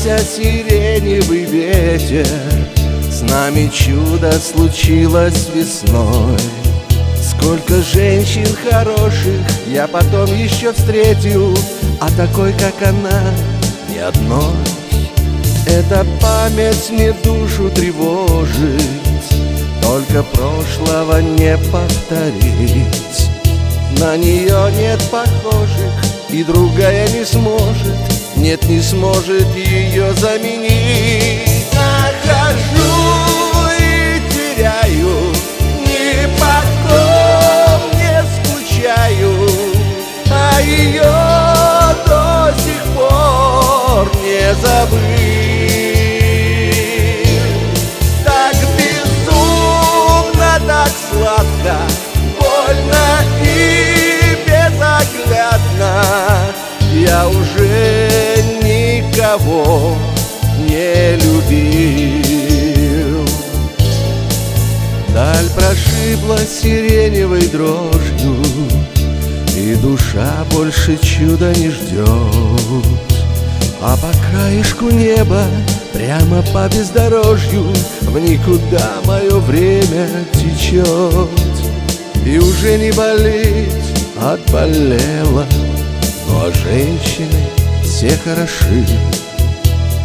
Разгулялся сиреневый ветер. С нами чудо случилось весной. Сколько женщин хороших я потом еще встретил. А такой, как она, ни одной. Эта память мне душу тревожит. Только прошлого не повторить. На нее нет похожих И другая не сможет Нет, не сможет ее заменить. Нахожу не любил. Даль прошибла сиреневой дрожью И душа больше чуда не ждет. А по краешку неба, прямо по бездорожью В никуда мое время течет. И уже не болит, отболела Но женщины все хороши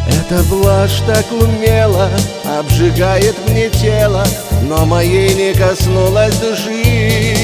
эта блажь так умело обжигает мне тело, Но моей не коснулась души.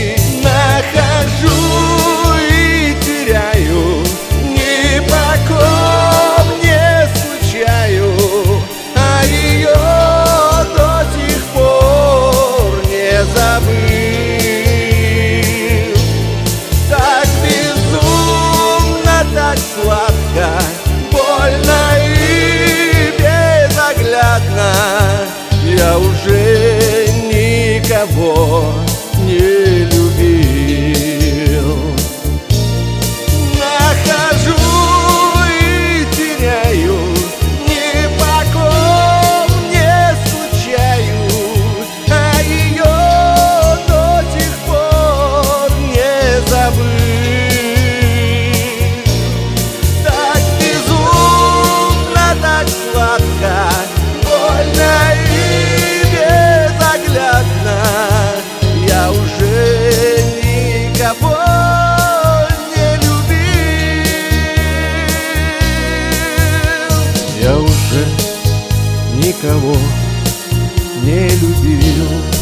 Я уже никого не любил